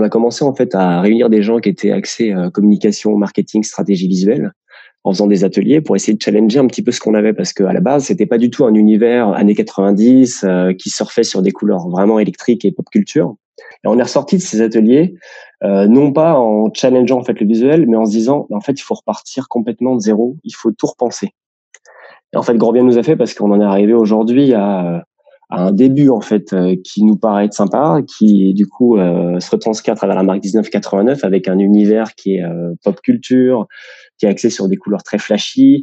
qu'on a commencé en fait à réunir des gens qui étaient axés communication, marketing, stratégie visuelle en faisant des ateliers pour essayer de challenger un petit peu ce qu'on avait parce qu'à la base c'était pas du tout un univers années 90 euh, qui surfait sur des couleurs vraiment électriques et pop culture. Et on est ressorti de ces ateliers euh, non pas en challengeant en fait le visuel, mais en se disant en fait il faut repartir complètement de zéro, il faut tout repenser. Et en fait grand bien nous a fait parce qu'on en est arrivé aujourd'hui à, à, un début en fait euh, qui nous paraît être sympa, qui du coup euh, se retranscrit à travers la marque 1989 avec un univers qui est pop culture, qui est axé sur des couleurs très flashy,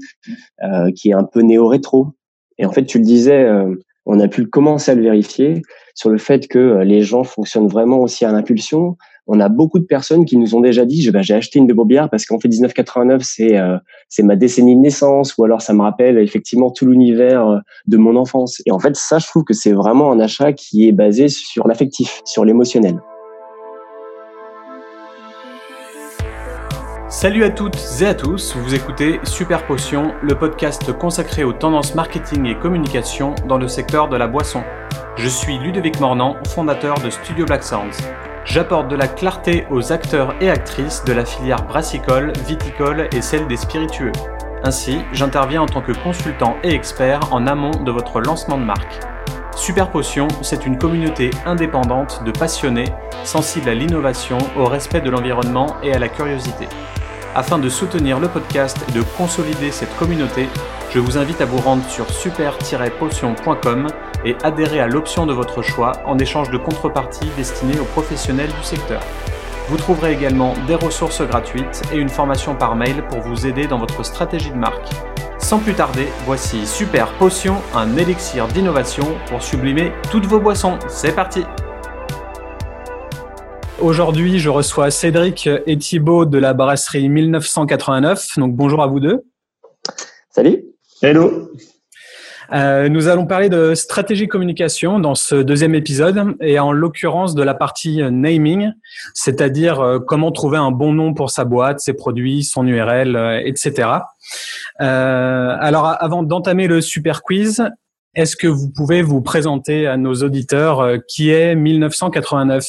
euh, qui est un peu néo-rétro. Et en fait, tu le disais, euh, on a pu commencer à le vérifier sur le fait que euh, les gens fonctionnent vraiment aussi à l'impulsion. On a beaucoup de personnes qui nous ont déjà dit bah, j'ai acheté une de parce qu'en fait 1989 c'est c'est ma décennie de naissance ou alors ça me rappelle effectivement tout l'univers de mon enfance. Et en fait ça je trouve que c'est vraiment un achat qui est basé sur l'affectif, sur l'émotionnel. Salut à toutes et à tous, vous écoutez Super Potion, le podcast consacré aux tendances marketing et communication dans le secteur de la boisson. Je suis Ludovic Mornan, fondateur de Studio Black Sounds. J'apporte de la clarté aux acteurs et actrices de la filière brassicole, viticole et celle des spiritueux. Ainsi, j'interviens en tant que consultant et expert en amont de votre lancement de marque. Super Potion, c'est une communauté indépendante de passionnés, sensibles à l'innovation, au respect de l'environnement et à la curiosité. Afin de soutenir le podcast et de consolider cette communauté, je vous invite à vous rendre sur super-potion.com et adhérer à l'option de votre choix en échange de contreparties destinées aux professionnels du secteur. Vous trouverez également des ressources gratuites et une formation par mail pour vous aider dans votre stratégie de marque. Sans plus tarder, voici Super Potion, un élixir d'innovation pour sublimer toutes vos boissons. C'est parti Aujourd'hui, je reçois Cédric et Thibaut de la brasserie 1989. Donc bonjour à vous deux. Salut. Hello. Euh, nous allons parler de stratégie communication dans ce deuxième épisode et en l'occurrence de la partie naming, c'est-à-dire euh, comment trouver un bon nom pour sa boîte, ses produits, son URL, euh, etc. alors avant d'entamer le super quiz, est-ce que vous pouvez vous présenter à nos auditeurs qui est 1989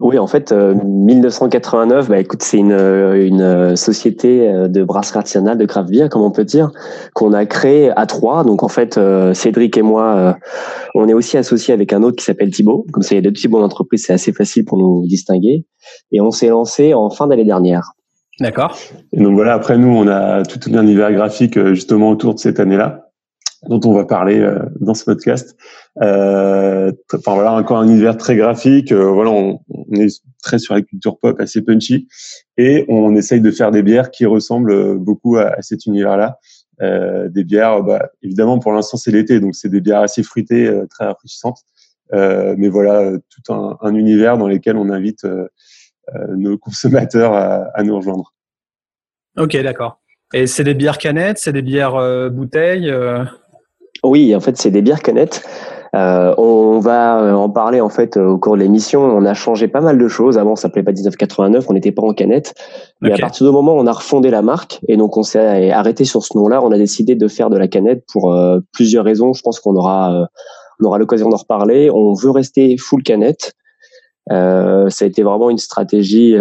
oui, en fait, 1989, euh, bah, écoute, c'est une, euh, une euh, société de brasserie artisanale de craft beer, comme on peut dire, qu'on a créée à trois. Donc, en fait, Cédric et moi, on est aussi associés avec un autre qui s'appelle Thibaut. Comme ça, il y a deux petits bons d'entreprise, c'est assez facile pour nous distinguer. Et on s'est lancé en fin d'année dernière. D'accord. Et donc voilà, après nous, on a tout un univers graphique justement autour de cette année-là dont on va parler euh, dans ce podcast. Euh, enfin voilà, encore un univers très graphique. Euh, voilà, on, est très sur la culture pop, assez punchy, et on essaye de faire des bières qui ressemblent beaucoup à, cet univers-là. Euh, des bières, bah, évidemment, pour l'instant c'est l'été, donc c'est des bières assez fruitées, très rafraîchissantes. mais voilà, tout un, un, univers dans lequel on invite nos consommateurs à, à nous rejoindre. Ok, d'accord. Et c'est des bières canettes, c'est des bières bouteilles oui, en fait, c'est des bières canettes. Euh, on va euh, en parler en fait au cours de l'émission. On a changé pas mal de choses. Avant, ça s'appelait pas 1989, on n'était pas en canette. Mais à partir du moment où on a refondé la marque et donc on s'est arrêté sur ce nom-là, on a décidé de faire de la canette pour euh, plusieurs raisons. Je pense qu'on aura euh, on aura l'occasion d'en reparler. On veut rester full canette. Euh, ça a été vraiment une stratégie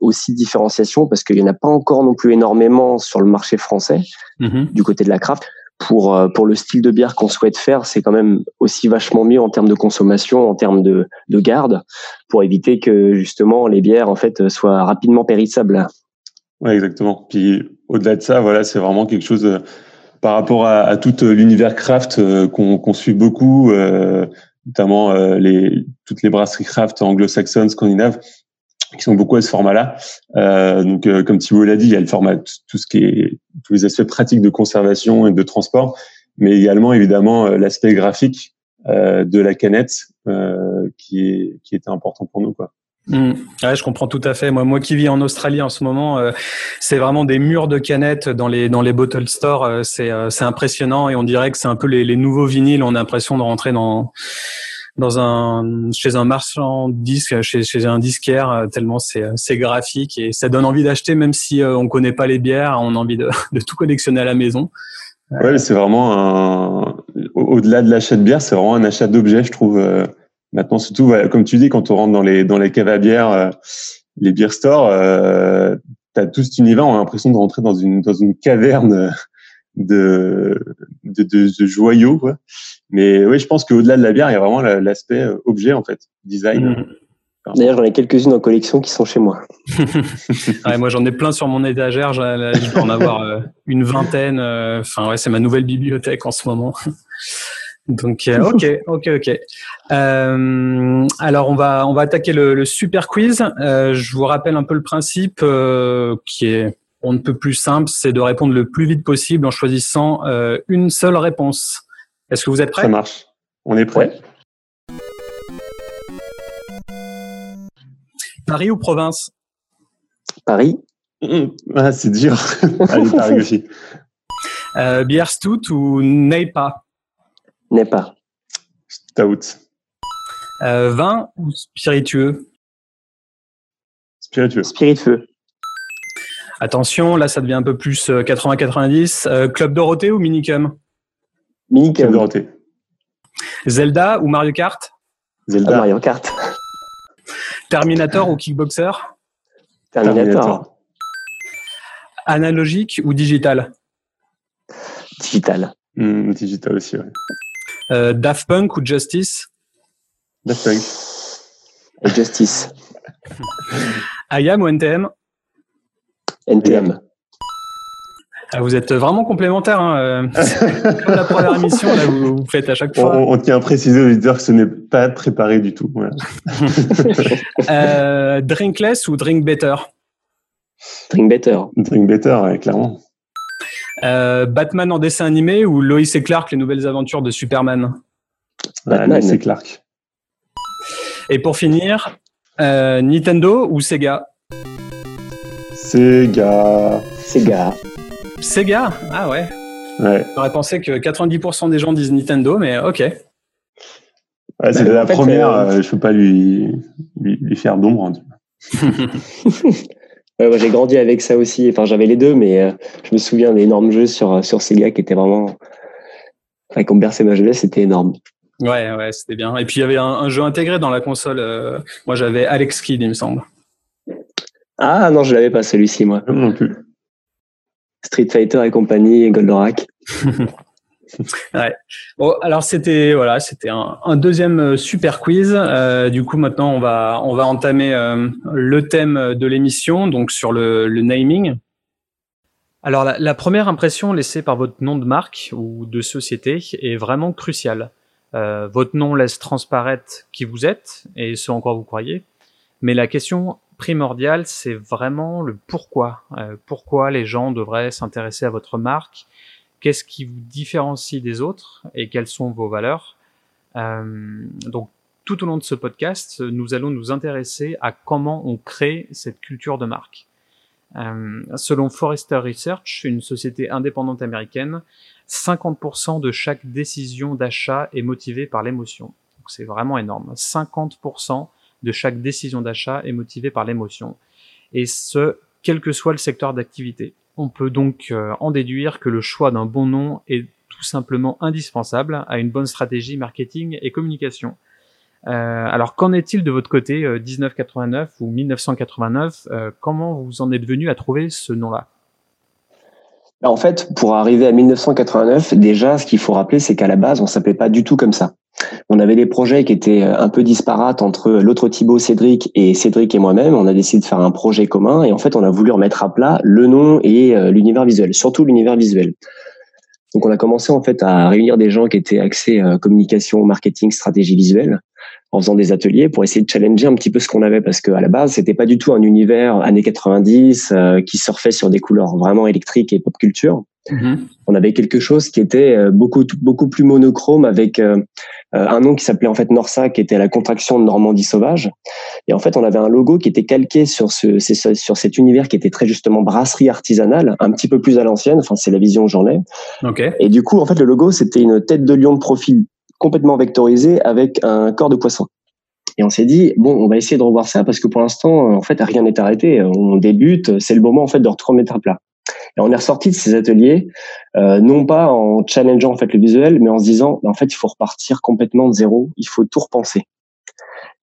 aussi de différenciation parce qu'il n'y en a pas encore non plus énormément sur le marché français mm-hmm. du côté de la craft pour euh, pour le style de bière qu'on souhaite faire, c'est quand même aussi vachement mieux en termes de consommation, en termes de, de garde, pour éviter que justement les bières en fait soient rapidement périssables. Ouais, exactement. Puis au-delà de ça, voilà, c'est vraiment quelque chose euh, par rapport à, à tout l'univers craft euh, qu'on suit beaucoup, notamment les toutes les brasseries craft anglo-saxonnes, scandinaves qui sont beaucoup à ce format-là. Euh, donc, euh, comme Thibault l'a dit, il y a le format, tout ce qui est tous les aspects pratiques de conservation et de transport, mais également évidemment euh, l'aspect graphique euh, de la canette euh, qui est qui était important pour nous, quoi. Mmh. Ouais, je comprends tout à fait. Moi, moi qui vis en Australie en ce moment, c'est vraiment des murs de canettes dans les dans les bottle stores. c'est c'est impressionnant et on dirait que c'est un peu les, les nouveaux vinyles. On a l'impression de rentrer dans dans un chez un marchand de disques, chez, chez un disquaire, euh, tellement c'est euh, c'est graphique et ça donne envie d'acheter même si euh, on connaît pas les bières, on a envie de, de tout collectionner à la maison. Ouais, c'est vraiment un au-delà de l'achat de bière, c'est vraiment un achat d'objets, je trouve. Maintenant, surtout, comme tu dis, quand on rentre dans les dans les caves à bière, les beer stores, euh, tu as tout cet univers, on a l'impression de rentrer dans une dans une caverne de de, de, joyaux. Quoi. Mais oui, je pense qu'au-delà de la bière, il y a vraiment l'aspect objet en fait, design. Mmh. D'ailleurs, j'en ai quelques-unes en collection qui sont chez moi. ouais, moi, j'en ai plein sur mon étagère. Je peux en avoir euh, une vingtaine. Euh, enfin, ouais, c'est ma nouvelle bibliothèque en ce moment. Donc, euh, ok, ok, ok. Euh, alors, on va on va attaquer le, le super quiz. Euh, je vous rappelle un peu le principe qui est on ne peut plus simple, c'est de répondre le plus vite possible en choisissant une seule réponse. Est-ce que vous êtes prêts? Ça marche. On est prêts? Paris ou province? Paris. Ah, c'est dur. Allez, Paris aussi. Euh, bière stout ou Neipa Neipa. Stout. Euh, vin ou spiritueux? Spiritueux. Spiritueux. Attention, là ça devient un peu plus 80-90. Euh, Club Dorothée ou Minicum? Minicum. Club Dorothée. Zelda ou Mario Kart? Zelda. Mario Kart. Terminator ou Kickboxer? Terminator. Analogique ou digital? Digital. Hmm, digital aussi, oui. Euh, Daft Punk ou Justice? Daft Punk. Justice. IAM ou NTM NTM. Ah, vous êtes vraiment complémentaires. Hein. Euh, comme la première émission, là, vous, vous faites à chaque fois. On, tient à préciser aux auditeurs que ce n'est pas préparé du tout. euh, drinkless ou drink better? Drink better. Drink better, clairement. Euh, Batman en dessin animé ou Lois et Clark, les nouvelles aventures de Superman? Batman. Lois et Clark. Et pour finir, euh, Nintendo ou Sega? Sega. Sega. Sega Ah ouais. Ouais. J'aurais pensé que 90% des gens disent Nintendo, mais ok. Ouais, c'est bah, la première, euh, euh, je peux pas lui, lui, faire d'ombre. Hein. ouais, j'ai grandi avec ça aussi. Enfin, j'avais les deux, mais euh, je me souviens d'énormes jeux sur, sur Sega qui étaient vraiment. Enfin, qui ont bercé ma jeunesse, c'était énorme. Ouais, ouais, c'était bien. Et puis il y avait un, jeu intégré dans la console. moi, j'avais Alex Kidd, il me semble. Ah non, je l'avais pas celui-ci, moi. Non plus. Street Fighter et compagnie, Goldorak. ouais. Bon, alors c'était voilà, c'était un, deuxième euh, super quiz. Euh, du coup, maintenant on va on va entamer euh, le thème de l'émission, donc sur le, le naming. Alors la, première impression laissée par votre nom de marque ou de société est vraiment cruciale. Votre nom laisse transparaître qui vous êtes et ce en quoi vous croyez. Mais la question primordial, c'est vraiment le pourquoi. Euh, pourquoi les gens devraient s'intéresser à votre marque? Qu'est-ce qui vous différencie des autres? Et quelles sont vos valeurs? Euh, Donc, tout au long de ce podcast, nous allons nous intéresser à comment on crée cette culture de marque. Euh, selon Forrester Research, une société indépendante américaine, 50% de chaque décision d'achat est motivée par l'émotion. c'est vraiment énorme. 50% de chaque décision d'achat est motivée par l'émotion. Et ce, quel que soit le secteur d'activité. On peut donc euh, en déduire que le choix d'un bon nom est tout simplement indispensable à une bonne stratégie marketing et communication. Euh, alors qu'en est-il de votre côté, 1989 euh, ou 1989 Comment vous en êtes venu à trouver ce nom-là? En fait, pour arriver à 1989, déjà, ce qu'il faut rappeler, c'est qu'à la base, on s'appelait pas du tout comme ça. On avait des projets qui étaient euh, un peu disparates entre l'autre Thibaut, Cédric et Cédric et moi-même. On a décidé de faire un projet commun et en fait, on a voulu remettre à plat le nom et euh, l'univers visuel, surtout l'univers visuel. Donc, on a commencé en fait à réunir des gens qui étaient axés euh, communication, marketing, stratégie visuelle, en faisant des ateliers pour essayer de challenger un petit peu ce qu'on avait parce qu'à la base, c'était pas du tout un univers années 90 qui surfait sur des couleurs vraiment électriques et pop culture. Mm-hmm. On avait quelque chose qui était beaucoup beaucoup plus monochrome avec euh, un nom qui s'appelait en fait Norsa, qui était la contraction de Normandie sauvage. Et en fait, on avait un logo qui était calqué sur ce, sur cet univers qui était très justement brasserie artisanale, un petit peu plus à l'ancienne. Enfin, c'est la vision que j'en ai. Okay. Et du coup, en fait, le logo, c'était une tête de lion de profil complètement vectorisé avec un corps de poisson. Et on s'est dit bon, on va essayer de revoir ça parce que pour l'instant, en fait, rien n'est arrêté. On débute, c'est le moment en fait de remettre à plat. Et on est ressorti de ces ateliers, euh, non pas en challengeant en fait le visuel, mais en se disant, en fait, il faut repartir complètement de zéro, il faut tout repenser.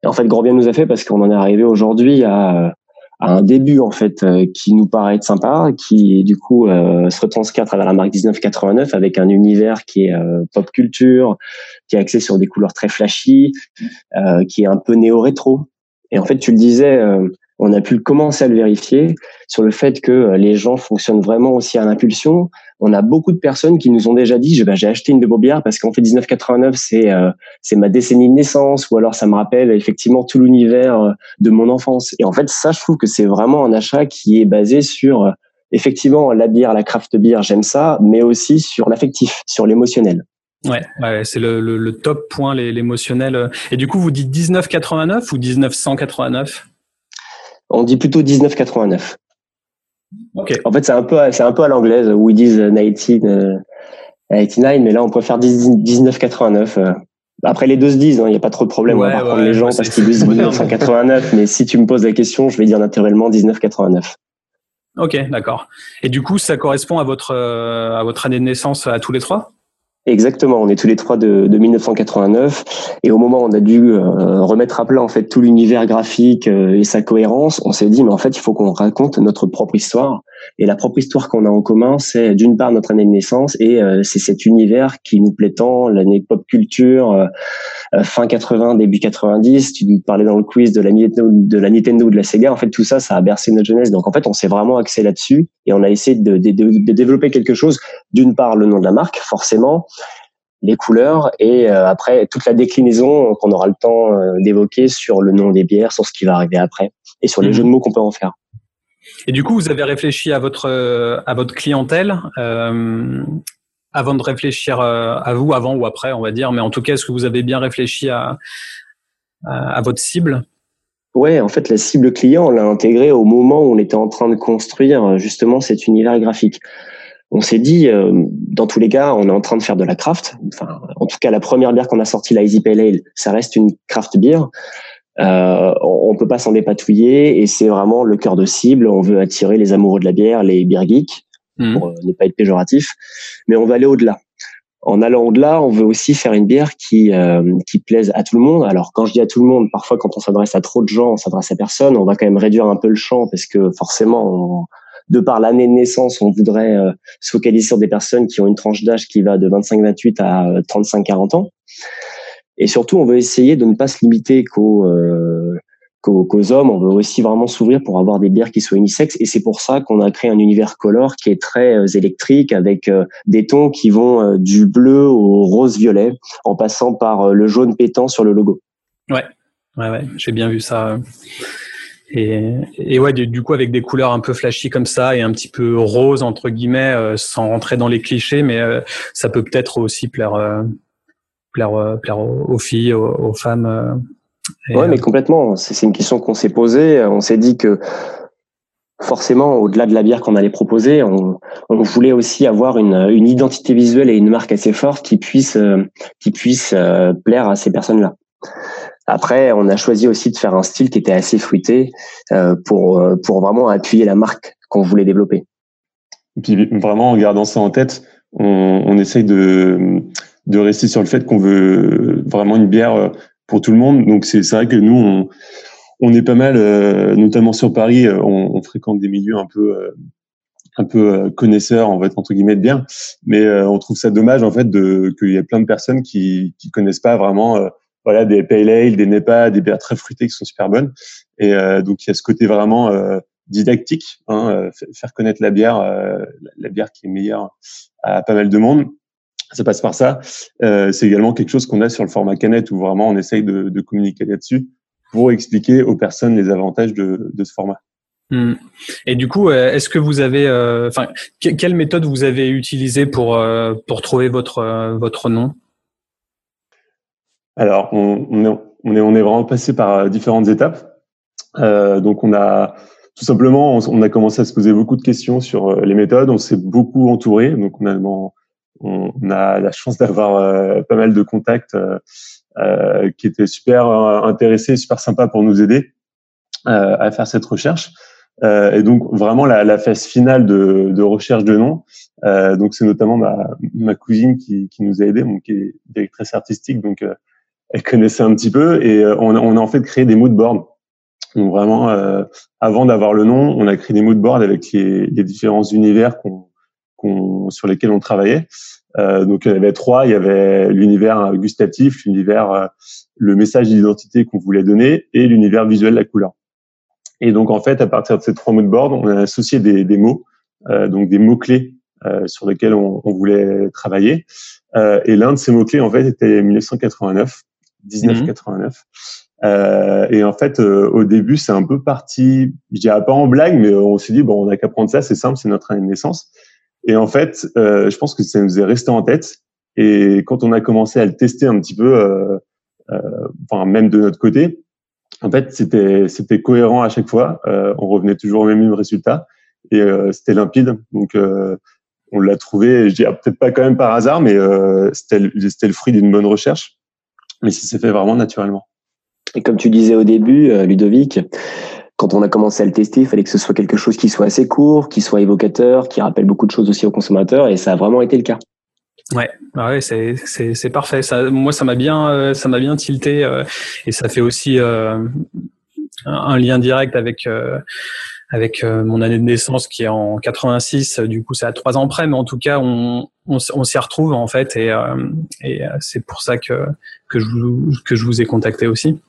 Et en fait, grand bien nous a fait parce qu'on en est arrivé aujourd'hui à, un début en fait qui nous paraît être sympa, qui du coup se retranscrit à travers la marque 1989 avec un univers qui est pop culture, qui est axé sur des couleurs très flashy, qui est un peu néo-rétro. Et en fait, tu le disais, on a pu commencer à le vérifier sur le fait que euh, les gens fonctionnent vraiment aussi à l'impulsion. On a beaucoup de personnes qui nous ont déjà dit bah, j'ai acheté une de bières parce qu'en fait 1989 c'est euh, c'est ma décennie de naissance ou alors ça me rappelle effectivement tout l'univers euh, de mon enfance. Et en fait ça je trouve que c'est vraiment un achat qui est basé sur effectivement la bière, la craft beer, j'aime ça, mais aussi sur l'affectif, sur l'émotionnel. Ouais, ouais c'est le, le, le, top point, l'émotionnel. Et du coup, vous dites 1989 ou 1989 on dit plutôt 1989. Okay. En fait, c'est un peu, c'est un peu à l'anglaise où ils disent 1989, euh, mais là, on préfère 1989. Euh. Après, les deux se disent, il hein, n'y a pas trop de problème. on va pas prendre les gens parce qu'ils disent 1989, mais si tu me poses la question, je vais dire naturellement 1989. Ok, d'accord. Et du coup, ça correspond à votre, euh, à votre année de naissance à tous les trois? Exactement, on est tous les trois de, de 1989 et au moment où on a dû euh, remettre à plat en fait tout l'univers graphique euh, et sa cohérence, on s'est dit mais en fait il faut qu'on raconte notre propre histoire et la propre histoire qu'on a en commun c'est d'une part notre année de naissance et euh, c'est cet univers qui nous plaît tant, l'année pop culture fin 80 début 90, tu nous parlais dans le quiz de la Nintendo de la Nintendo ou de la Sega, en fait tout ça ça a bercé notre jeunesse donc en fait on s'est vraiment axé là-dessus et on a essayé de, de, de développer quelque chose d'une part le nom de la marque forcément les couleurs et euh, après toute la déclinaison qu'on aura le temps euh, d'évoquer sur le nom des bières, sur ce qui va arriver après et sur les mhm. jeux de mots qu'on peut en faire. Et du coup, vous avez réfléchi à votre à votre clientèle euh, avant de réfléchir à vous, avant ou après, on va dire. Mais en tout cas, est-ce que vous avez bien réfléchi à à, votre cible? Ouais, en fait, la cible client, on l'a intégrée au moment où on était en train de construire justement cet univers graphique on s'est dit, euh, dans tous les cas, on est en train de faire de la craft. Enfin, en tout cas, la première bière qu'on a sortie, la Easy Pale Ale, ça reste une craft beer. Euh, on, peut pas s'en dépatouiller et c'est vraiment le cœur de cible. On veut attirer les amoureux de la bière, les beer geeks, mmh. pour euh, ne pas être péjoratif. Mais on va aller au-delà. En allant au-delà, on veut aussi faire une bière qui euh, qui plaise à tout le monde. Alors quand je dis à tout le monde, parfois quand on s'adresse à trop de gens, on s'adresse à personne. On va quand même réduire un peu le champ parce que forcément, on, de par l'année de naissance, on voudrait euh, se focaliser sur des personnes qui ont une tranche d'âge qui va de 25-28 à 35-40 euh, ans. Et surtout, on veut essayer de ne pas se limiter euh, qu'aux hommes. On veut aussi vraiment s'ouvrir pour avoir des bières qui soient unisexes. Et c'est pour ça qu'on a créé un univers color qui est très électrique avec des tons qui vont du bleu au rose-violet en passant par le jaune pétant sur le logo. Ouais, ouais. J'ai bien vu ça. Et, et ouais, du, coup, avec des couleurs un peu flashy comme ça et un petit peu rose, entre guillemets, euh, sans rentrer dans les clichés, mais euh, ça peut peut-être aussi plaire, euh, plaire, plaire aux, filles, aux, femmes. ouais, mais complètement. C'est une question qu'on s'est posée. On s'est dit que forcément, au-delà de la bière qu'on allait proposer, on, on, voulait aussi avoir une, une, identité visuelle et une marque assez forte qui puisse, qui puisse plaire à ces personnes-là. Après, on a choisi aussi de faire un style qui était assez fruité euh, pour euh, pour vraiment appuyer la marque qu'on voulait développer. Et puis vraiment en gardant ça en tête, on, on essaye de de rester sur le fait qu'on veut vraiment une bière euh, pour tout le monde. Donc c'est vrai que nous on on est pas mal, notamment sur Paris, on, on, fréquente des milieux un peu un peu connaisseurs, on va être entre guillemets de bière, mais on trouve ça dommage en fait qu'il y a plein de personnes qui qui connaissent pas vraiment voilà des pale ale, des nepa, des bières très fruitées qui sont super bonnes. Et euh, donc il y a ce côté vraiment euh, didactique, hein, euh, faire connaître la bière, la bière qui est meilleure à pas mal de monde. Ça passe par ça. c'est également quelque chose qu'on a sur le format canette où vraiment on essaye de, de communiquer là-dessus pour expliquer aux personnes les avantages de, de ce format. Hmm. Et du coup, est-ce que vous avez, enfin, quelle méthode vous avez utilisée pour pour trouver votre votre nom? Alors, on, on, est, on, est, on est vraiment passé par euh, différentes étapes. Euh, donc, on a tout simplement, on, a commencé à se poser beaucoup de questions sur euh, les méthodes. On s'est beaucoup entouré. Donc, on a, on, a la chance d'avoir euh, pas mal de contacts euh, qui étaient super intéressés, super sympas pour nous aider à faire cette recherche. et donc, vraiment, la, la phase finale de, de, recherche de nom, donc c'est notamment ma, ma cousine qui, qui, nous a aidés, donc qui est directrice artistique. Donc, elle connaissait un petit peu et on, on a en fait créé des mood boards. Donc vraiment, avant d'avoir le nom, on a créé des mood boards avec les, les différents univers qu'on, sur lesquels on travaillait. Euh, donc il y en avait trois. Il y avait l'univers gustatif, l'univers, le message d'identité qu'on voulait donner et l'univers visuel, la couleur. Et donc en fait, à partir de ces trois mood boards, on a associé des, des mots, donc des mots clés euh, sur lesquels on, on voulait travailler. Euh, et l'un de ces mots-clés, en fait, était 1989, 1989. Euh, et en fait, euh, au début, c'est un peu parti, je dirais pas en blague, mais on s'est dit, bon, on n'a qu'à prendre ça, c'est simple, c'est notre année de naissance. Et en fait, euh, je pense que ça nous est resté en tête. Et quand on a commencé à le tester un petit peu, enfin même de notre côté, en fait, c'était c'était cohérent à chaque fois. on revenait toujours au même résultat et c'était limpide. Donc on l'a trouvé, je dirais peut-être pas quand même par hasard, mais euh, c'était le fruit d'une bonne recherche. Mais ça s'est fait vraiment naturellement. Et comme tu disais au début, euh, Ludovic, quand on a commencé à le tester, il fallait que ce soit quelque chose qui soit assez court, qui soit évocateur, qui rappelle beaucoup de choses aussi aux consommateurs, et ça a vraiment été le cas. Ouais, bah ouais, c'est parfait. Moi, ça m'a bien euh, ça m'a bien tilté euh, et ça fait aussi euh, un lien direct avec avec mon année de naissance qui est en 86. Du coup, c'est à trois ans près, mais en tout cas, on, on, s'y retrouve en fait, et, et c'est pour ça que que je vous, que je vous ai contacté aussi.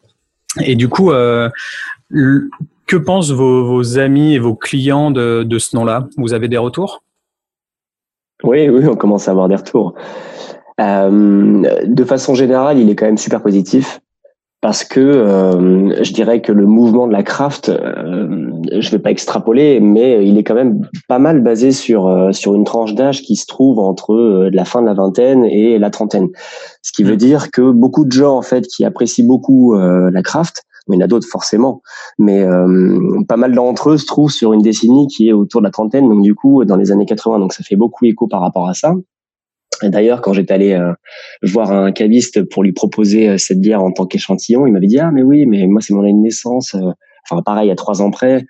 Et du coup, que pensent vos, vos, amis et vos clients de, de ce nom-là? Vous avez des retours? Oui, oui, on commence à avoir des retours. Euh, de façon générale, il est quand même super positif parce que euh, je dirais que le mouvement de la craft, euh, je vais pas extrapoler, mais il est quand même pas mal basé sur euh, sur une tranche d'âge qui se trouve entre euh, la fin de la vingtaine et la trentaine. Ce qui veut mmh. dire que beaucoup de gens en fait qui apprécient beaucoup la craft, mais il y en a d'autres forcément, mais pas mal d'entre eux se trouvent sur une décennie qui est autour de la trentaine, donc du coup dans les années 80, donc ça fait beaucoup écho par rapport à ça. D'ailleurs, quand j'étais allé euh, voir un caviste pour lui proposer euh, cette bière en tant qu'échantillon, il m'avait dit ah mais oui, mais moi c'est mon année de naissance. Euh, enfin pareil, à trois ans près,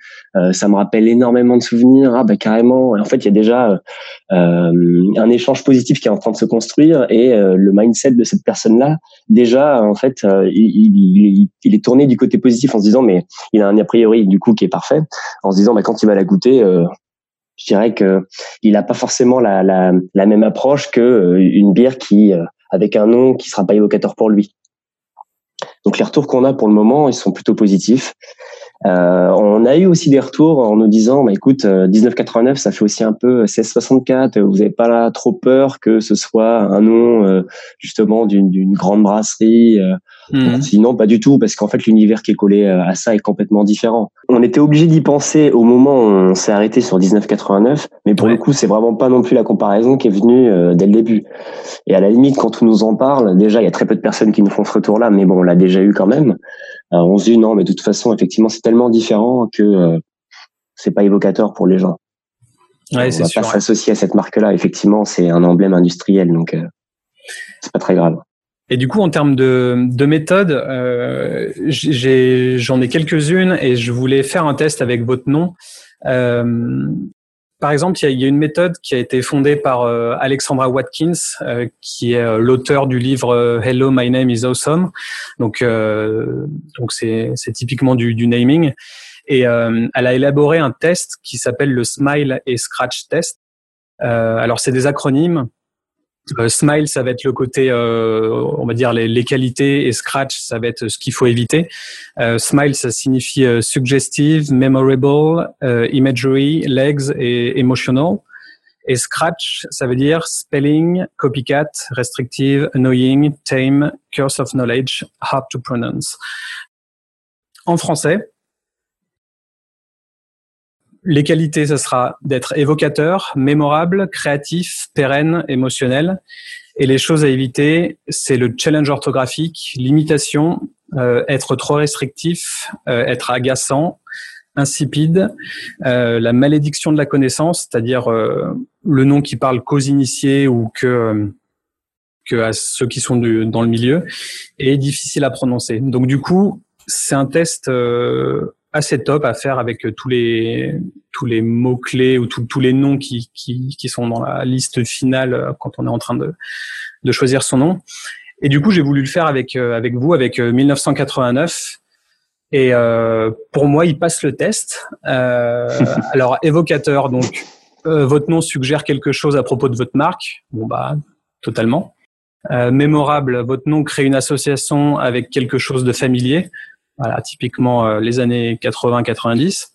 ça me rappelle énormément de souvenirs. Ah bah carrément. en fait, il y a déjà un échange positif qui est en train de se construire et le mindset de cette personne-là, déjà en fait, il, il, est tourné du côté positif en se disant mais il a un a priori du coup qui est parfait, en se disant bah quand il va la goûter je dirais que il n'a pas forcément la, la, la, même approche que euh, une bière qui euh, avec un nom qui sera pas évocateur pour lui. Donc les retours qu'on a pour le moment, ils sont plutôt positifs. Euh, on a eu aussi des retours en nous disant, bah, écoute, 1989, ça fait aussi un peu 1664. Vous n'avez pas là trop peur que ce soit un nom justement d'une grande brasserie Mmh. Sinon, pas du tout, parce qu'en fait, l'univers qui est collé euh, à ça est complètement différent. On était obligé d'y penser au moment où on s'est arrêté sur 1989, mais pour le coup, c'est vraiment pas non plus la comparaison qui est venue euh, dès le début. Et à la limite, quand on nous en parle, déjà, il y a très peu de personnes qui nous font ce retour-là, mais bon, on l'a déjà eu quand même. On se dit non, mais de toute façon, effectivement, c'est tellement différent que euh, c'est pas évocateur pour les gens. Ouais, on va pas s'associer à cette marque-là. Effectivement, c'est un emblème industriel, donc c'est pas très grave. Et du coup, en termes de, de méthode, euh, j'en ai, quelques-unes et je voulais faire un test avec votre nom. Euh, par exemple, il y, a une méthode qui a été fondée par euh, Alexandra Watkins, euh, qui est euh, l'auteur du livre Hello, My Name is Awesome. Donc, donc c'est typiquement du, du, naming. Et elle a élaboré un test qui s'appelle le Smile et Scratch Test. alors, c'est des acronymes euh, smile, ça va être le côté, euh, on va dire les, les, qualités, et Scratch, ça va être ce qu'il faut éviter. Euh, smile, ça signifie euh, suggestive, memorable, euh, imagery, legs et emotional. Et Scratch, ça veut dire spelling, copycat, restrictive, annoying, tame, curse of knowledge, hard to pronounce. En français, les qualités, ce sera d'être évocateur, mémorable, créatif, pérenne, émotionnel. Et les choses à éviter, c'est le challenge orthographique, l'imitation, euh, être trop restrictif, euh, être agaçant, insipide, euh, la malédiction de la connaissance, c'est-à-dire le nom qui parle qu'aux initiés ou que que à ceux qui sont dans le milieu, et difficile à prononcer. Donc du coup, c'est un test assez top à faire avec euh, tous les tous les mots clés ou tous les noms qui, qui, qui sont dans la liste finale euh, quand on est en train de de choisir son nom. Et du coup, j'ai voulu le faire avec avec vous, avec 1989. Et pour moi, il passe le test. alors évocateur, donc votre nom suggère quelque chose à propos de votre marque. Bon bah totalement. mémorable, votre nom crée une association avec quelque chose de familier. Voilà, typiquement les années 80-90.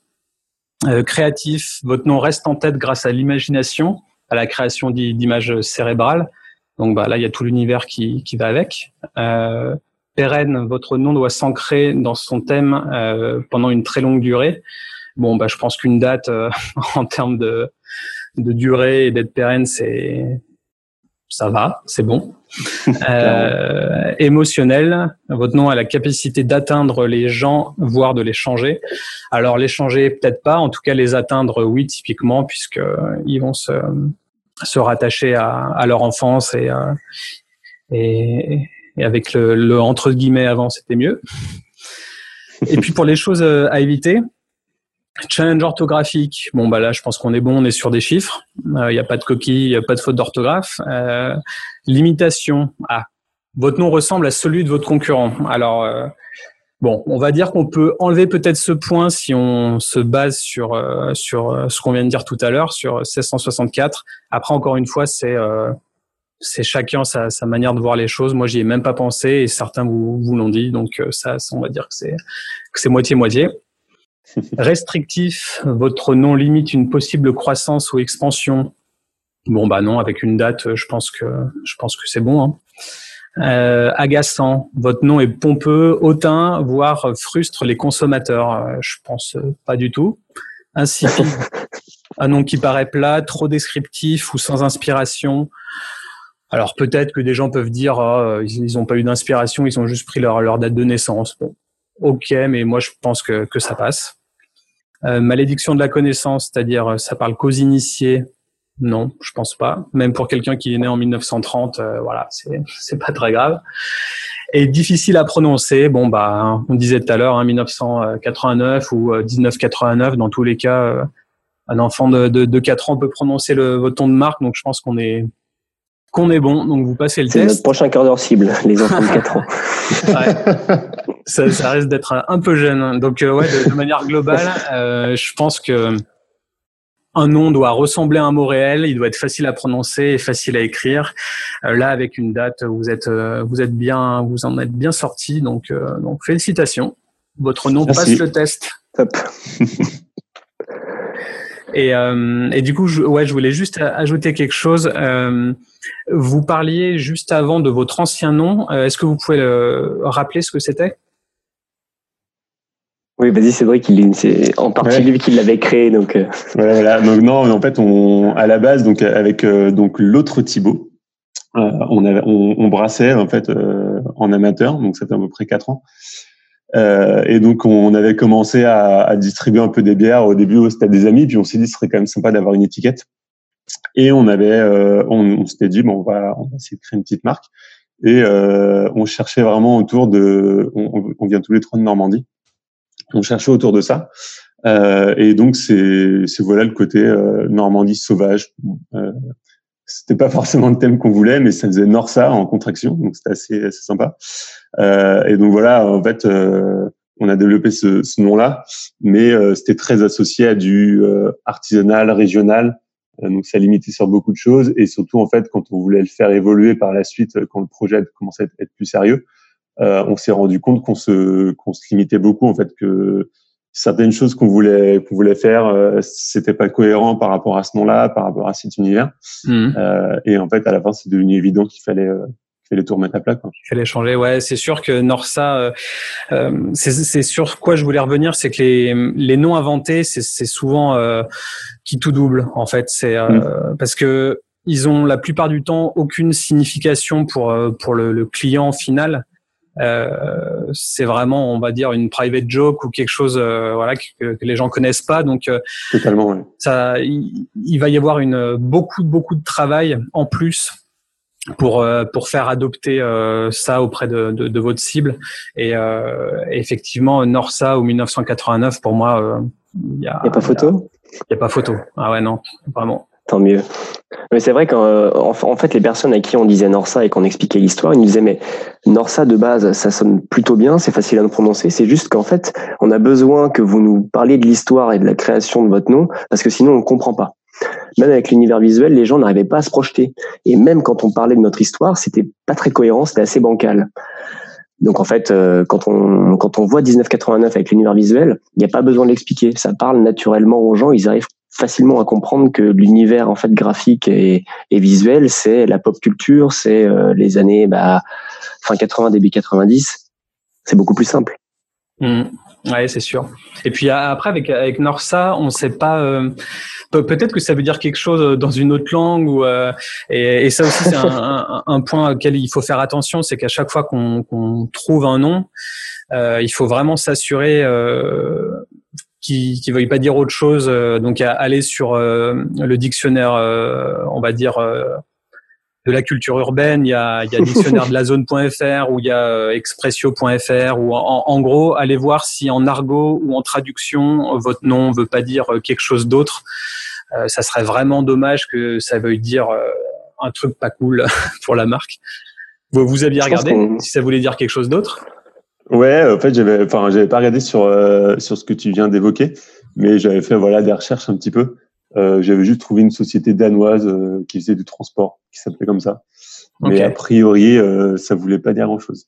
Euh, créatif, votre nom reste en tête grâce à l'imagination, à la création d'images cérébrales. Donc bah, là, il y a tout l'univers qui, qui va avec. Euh, pérenne, votre nom doit s'ancrer dans son thème euh, pendant une très longue durée. Bon, bah, je pense qu'une date euh, en termes de, de durée et d'être pérenne, c'est ça va, c'est bon. Euh, émotionnel, votre nom a la capacité d'atteindre les gens, voire de les changer. Alors les changer peut-être pas, en tout cas les atteindre oui typiquement puisque ils vont se, se rattacher à, à leur enfance et, euh, et, et avec le, le entre guillemets avant c'était mieux. Et puis pour les choses à éviter, Challenge orthographique. Bon, bah là, je pense qu'on est bon, on est sur des chiffres. Il euh, n'y a pas de coquille, il n'y a pas de faute d'orthographe. Euh, limitation. Ah, votre nom ressemble à celui de votre concurrent. Alors, euh, bon, on va dire qu'on peut enlever peut-être ce point si on se base sur, sur ce qu'on vient de dire tout à l'heure, sur 1664. Après, encore une fois, c'est c'est chacun sa, manière de voir les choses. Moi, j'y ai même pas pensé et certains vous, l'ont dit. Donc, ça, ça, on va dire que c'est que c'est moitié-moitié. Restrictif, votre nom limite une possible croissance ou expansion? Bon bah non, avec une date, je pense que je pense que c'est bon. Hein. Euh, agaçant, votre nom est pompeux, hautain, voire frustre les consommateurs. Euh, je pense pas du tout. Insipide, un nom qui paraît plat, trop descriptif ou sans inspiration. Alors peut-être que des gens peuvent dire oh, ils n'ont pas eu d'inspiration, ils ont juste pris leur, leur date de naissance. Bon, ok, mais moi je pense que, que ça passe. Euh, malédiction de la connaissance, c'est-à-dire euh, ça parle qu'aux initiés. Non, je pense pas. Même pour quelqu'un qui est né en 1930, euh, voilà, c'est pas très grave. Et difficile à prononcer. Bon bah, hein, on disait tout à l'heure, hein, 1989 ou 1989, dans tous les cas, un enfant de, de, de 4 ans peut prononcer le votre ton de marque. Donc je pense qu'on est qu'on est bon. Donc vous passez le test. C'est notre prochain quart d'heure cible, les enfants de 4 ans. ouais. ça, ça, risque d'être un peu jeune. Donc euh, ouais, de, de, manière globale, euh, je pense que un nom doit ressembler à un mot réel, il doit être facile à prononcer et facile à écrire. Euh, là, avec une date, vous êtes vous êtes bien, vous en êtes bien sorti. Donc donc félicitations. Votre nom Merci. passe le test. Top. Et, euh, et, du coup, je, ouais, je voulais juste ajouter quelque chose. Euh, vous parliez juste avant de votre ancien nom. Euh, Est-ce que vous pouvez le, rappeler ce que c'était? Oui, vas-y, c'est vrai qu'il c'est en partie ouais. lui qui l'avait créé. Donc, voilà, voilà. Donc non, en fait, on à la base, donc avec euh, donc l'autre Thibaut, on, avait, on, on, brassait en fait en amateur. Donc ça fait à peu près quatre ans. Euh, et donc, on avait commencé à, à, distribuer un peu des bières au début stade des amis, puis on s'est dit ce serait quand même sympa d'avoir une étiquette. Et on avait, euh, on, s'était dit bon, on va, on va essayer de créer une petite marque. Et euh, on cherchait vraiment autour de, on, on, vient tous les trois de Normandie. On cherchait autour de ça. Euh, et donc c'est, voilà le côté euh, Normandie sauvage. C'était pas forcément le thème qu'on voulait, mais ça faisait Norsa en contraction, donc c'était assez, assez sympa. Euh, et donc voilà, en fait, euh, on a développé ce, ce nom-là, mais euh, c'était très associé à du artisanal, régional. donc ça limitait sur beaucoup de choses et surtout en fait quand on voulait le faire évoluer par la suite, quand le projet commençait à être plus sérieux, on s'est rendu compte qu'on se qu'on se limitait beaucoup en fait que certaines choses qu'on voulait qu'on voulait faire euh, c'était pas cohérent par rapport à ce nom-là par rapport à cet univers mmh. euh, et en fait à la fin c'est devenu évident qu'il fallait euh, fallait tout remettre à plat. Quoi. Il fallait changer, ouais. C'est sûr que Norsa, euh, euh, c'est sur quoi je voulais revenir, c'est que les, les noms inventés, c'est souvent euh, qui tout double, en fait. C'est euh, mmh. parce que ils ont la plupart du temps aucune signification pour pour le, le client final. Euh, c'est vraiment, on va dire, une private joke ou quelque chose, euh, voilà, que, que, les gens connaissent pas. Donc, euh, totalement, ouais. ça, il, il, va y avoir une beaucoup, beaucoup de travail en plus pour euh, pour faire adopter euh, ça auprès de, de, de, votre cible. Et effectivement, Norsa ou 1989, pour moi, il y a, y a pas photo? Il y a pas photo. Ah ouais, non, vraiment. Tant mieux. Mais c'est vrai qu'en en fait, les personnes à qui on disait Norsa et qu'on expliquait l'histoire, ils nous disaient mais Norsa de base, ça sonne plutôt bien, c'est facile à nous prononcer. C'est juste qu'en fait, on a besoin que vous nous parliez de l'histoire et de la création de votre nom, parce que sinon on ne comprend pas. Même avec l'univers visuel, les gens n'arrivaient pas à se projeter. Et même quand on parlait de notre histoire, c'était pas très cohérent, c'était assez bancal. Donc en fait, euh, quand on quand on voit 1989 avec l'univers visuel, il n'y a pas besoin de l'expliquer. Ça parle naturellement aux gens. Ils arrivent facilement à comprendre que l'univers en fait graphique et, et visuel, c'est la pop culture, c'est euh, les années bah, fin 80 début 90. C'est beaucoup plus simple. Mmh. Ouais, c'est sûr. Et puis après, avec, avec Norsa, on ne sait pas. Euh, peut-être que ça veut dire quelque chose dans une autre langue. Ou, euh, et, et, ça aussi, c'est un, un, un, point auquel il faut faire attention c'est qu'à chaque fois qu'on trouve un nom, euh, il faut vraiment s'assurer euh, qu'il ne veuille pas dire autre chose. Euh, donc, aller sur le dictionnaire, on va dire de la culture urbaine, il y a, il y a dictionnaire de la zone.fr ou il y a euh, expressio.fr ou en, en, gros, allez voir si en argot ou en traduction, votre nom veut pas dire euh, quelque chose d'autre. Euh, ça serait vraiment dommage que ça veuille dire un truc pas cool pour la marque. Vous, vous aviez regardé si ça voulait dire quelque chose d'autre? Ouais, en fait, j'avais, enfin, j'avais pas regardé sur sur ce que tu viens d'évoquer, mais j'avais fait voilà des recherches un petit peu. Euh, j'avais juste trouvé une société danoise euh, qui faisait du transport, qui s'appelait comme ça. Mais a priori, euh, ça voulait pas dire grand-chose.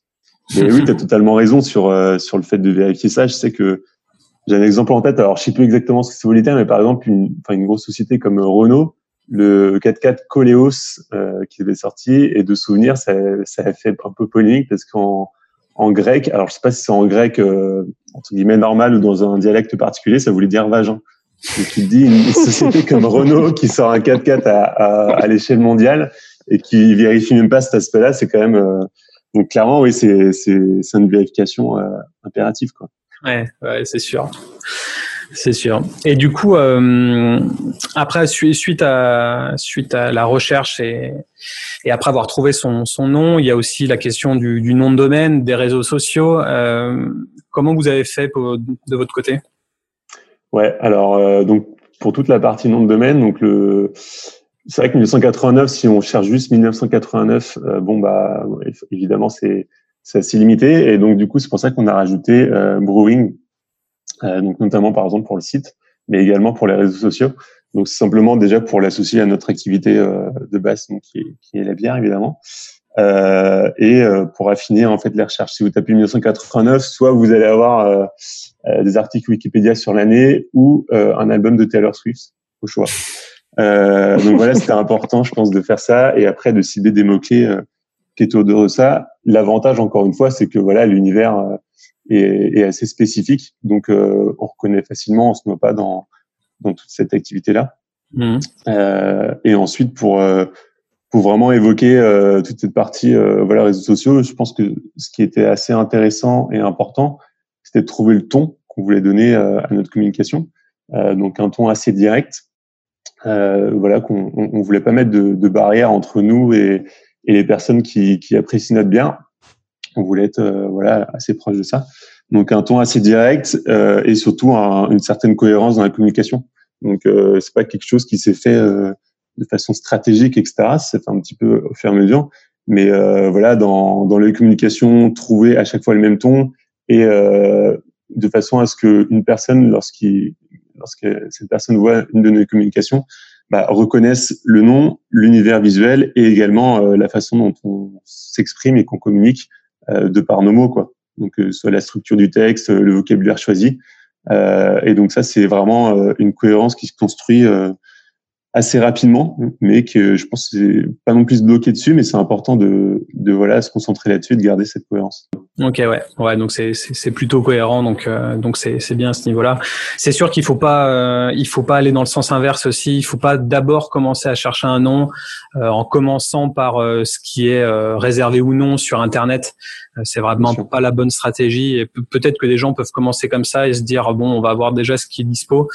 Mais oui, tu as totalement raison sur sur le fait de vérifier ça. Je sais que j'ai un exemple en tête. Alors, je sais plus exactement ce que ça voulait dire, mais par exemple, une, enfin, une grosse société comme Renault, le 4x4 Coleos euh, qui avait sorti, et de souvenir, ça, ça a fait un peu polémique parce qu'en en grec, alors je sais pas si c'est en grec euh, entre guillemets normal ou dans un dialecte particulier, ça voulait dire vagin. Et tu te dis, une société comme Renault qui sort un 4x4 à, à, à l'échelle mondiale et qui vérifie même pas cet aspect-là, c'est quand même. Euh, donc clairement, oui, c'est c'est une vérification euh, impérative, quoi. Ouais, ouais c'est sûr. C'est sûr. Et du coup, euh, après, suite à, suite à la recherche et, après avoir trouvé son, son nom, il y a aussi la question du, nom de domaine, des réseaux sociaux. Euh, comment vous avez fait de votre côté? Ouais, alors euh, donc pour toute la partie nom de domaine, donc le c'est vrai que 1989, si on cherche juste 1989, euh, bon bah évidemment c'est c'est assez limité et donc du coup c'est pour ça qu'on a rajouté Brewing, donc notamment par exemple pour le site, mais également pour les réseaux sociaux. Donc c'est simplement déjà pour l'associer à notre activité de base, donc qui est, qui est la bière évidemment. Euh, et euh, pour affiner en fait les recherches. Si vous tapez 1989, soit vous allez avoir euh, des articles Wikipédia sur l'année ou un album de Taylor Swift au choix. donc voilà, c'était important, je pense, de faire ça et après de cibler des mots clés qui étaient autour de ça. L'avantage, encore une fois, c'est que voilà, l'univers est, est, assez spécifique, donc on reconnaît facilement, on se met pas dans dans toute cette activité là. Mmh. et ensuite pour pour vraiment évoquer euh, toute cette partie euh, voilà réseaux sociaux. Je pense que ce qui était assez intéressant et important, c'était de trouver le ton qu'on voulait donner euh, à notre communication. Euh, donc un ton assez direct. Euh, voilà qu'on on, voulait pas mettre de, de barrière entre nous et, et les personnes qui, qui, apprécient notre bien. On voulait être voilà assez proche de ça. Donc un ton assez direct et surtout un, une certaine cohérence dans la communication. Donc c'est pas quelque chose qui s'est fait de façon stratégique, etc. C'est un petit peu au fur et à mesure. Mais euh, voilà, dans, dans les communications, trouver à chaque fois le même ton et euh, de façon à ce que une personne, lorsqu'il, lorsque cette personne voit une de nos communications, bah, reconnaisse le nom, l'univers visuel et également euh, la façon dont on s'exprime et qu'on communique euh, de par nos mots, quoi. Donc, soit la structure du texte, le vocabulaire choisi. et donc ça, c'est vraiment une cohérence qui se construit assez rapidement, mais que je pense c'est pas non plus bloqué dessus, mais c'est important de, de voilà se concentrer là-dessus de garder cette cohérence. Ok, ouais, ouais, donc c'est c'est plutôt cohérent, donc euh, donc c'est c'est bien à ce niveau-là. C'est sûr qu'il faut pas euh, il faut pas aller dans le sens inverse aussi. Il faut pas d'abord commencer à chercher un nom euh, en commençant par ce qui est réservé ou non sur Internet. c'est vraiment pas la bonne stratégie. Et peut-être que des gens peuvent commencer comme ça et se dire bon, on va avoir déjà ce qui est dispo.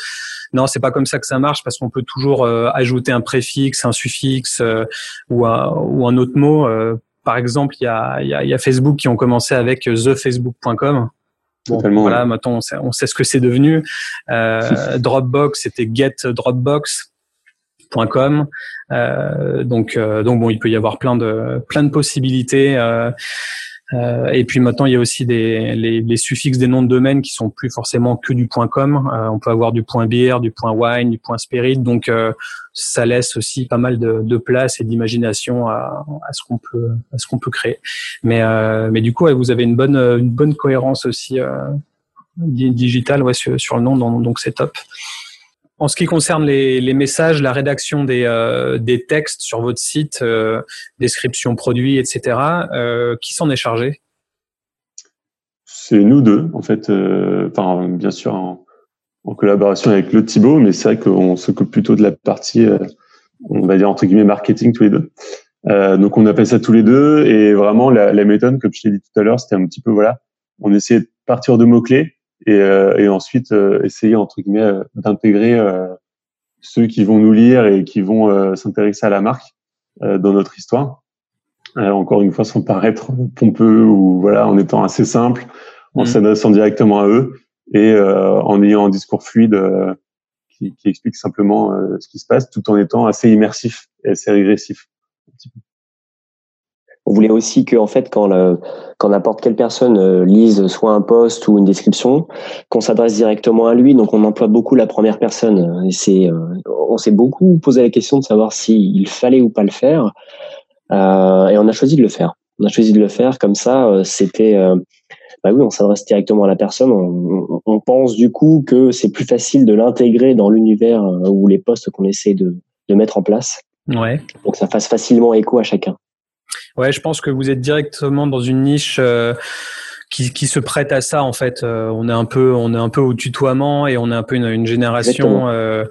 Non, c'est pas comme ça que ça marche parce qu'on peut toujours euh, ajouter un préfixe, un suffixe euh, ou, un, ou un autre mot. Euh, par exemple, il y a, y, a, y a, Facebook qui ont commencé avec thefacebook.com. Bon, voilà, maintenant on sait, on sait, ce que c'est devenu. Dropbox, c'était Get Dropbox. .com. donc donc bon, il peut y avoir plein de plein de possibilités. Euh, et puis maintenant, il y a aussi des, les, les, suffixes des noms de domaine qui sont plus forcément que du .com. Euh, on peut avoir du .beer, du .wine, du .spirit. Donc, euh, ça laisse aussi pas mal de, de place et d'imagination à, à, ce qu'on peut à ce qu'on peut créer. Mais mais du coup, vous avez une bonne une bonne cohérence aussi digitale ouais, sur, sur le nom, donc c'est top. En ce qui concerne les, messages, la rédaction des, euh, des, textes sur votre site, euh, description produit, etc., euh, qui s'en est chargé? C'est nous deux, en fait. Enfin, bien sûr, en, collaboration avec le Thibaut, mais c'est vrai qu'on s'occupe plutôt de la partie, on va dire, entre guillemets, marketing tous les deux. donc, on appelle ça tous les deux. Et vraiment, la, la méthode, comme je l'ai dit tout à l'heure, c'était un petit peu, voilà, on essayait de partir de mots-clés et, euh, et ensuite euh, essayer entre guillemets euh, d'intégrer ceux qui vont nous lire et qui vont s'intéresser à la marque dans notre histoire. encore une fois, sans paraître pompeux ou voilà, en étant assez simple, en mmh. s'adressant directement à eux et en ayant un discours fluide qui, qui, explique simplement ce qui se passe, tout en étant assez immersif et assez régressif. On voulait aussi que, en fait, quand, quand n'importe quelle personne euh, lise soit un post ou une description, qu'on s'adresse directement à lui. Donc, on emploie beaucoup la première personne. Et c'est, euh, on s'est beaucoup posé la question de savoir s'il fallait ou pas le faire. Euh, et on a choisi de le faire. On a choisi de le faire comme ça. C'était, bah oui, on s'adresse directement à la personne. On, on, pense du coup que c'est plus facile de l'intégrer dans l'univers ou les postes qu'on essaie de, de mettre en place. Ouais. Pour que ça fasse facilement écho à chacun. Ouais, je pense que vous êtes directement dans une niche euh, qui, qui, se prête à ça en fait. Euh, on est un peu, on est un peu au tutoiement et on est un peu une, une génération euh,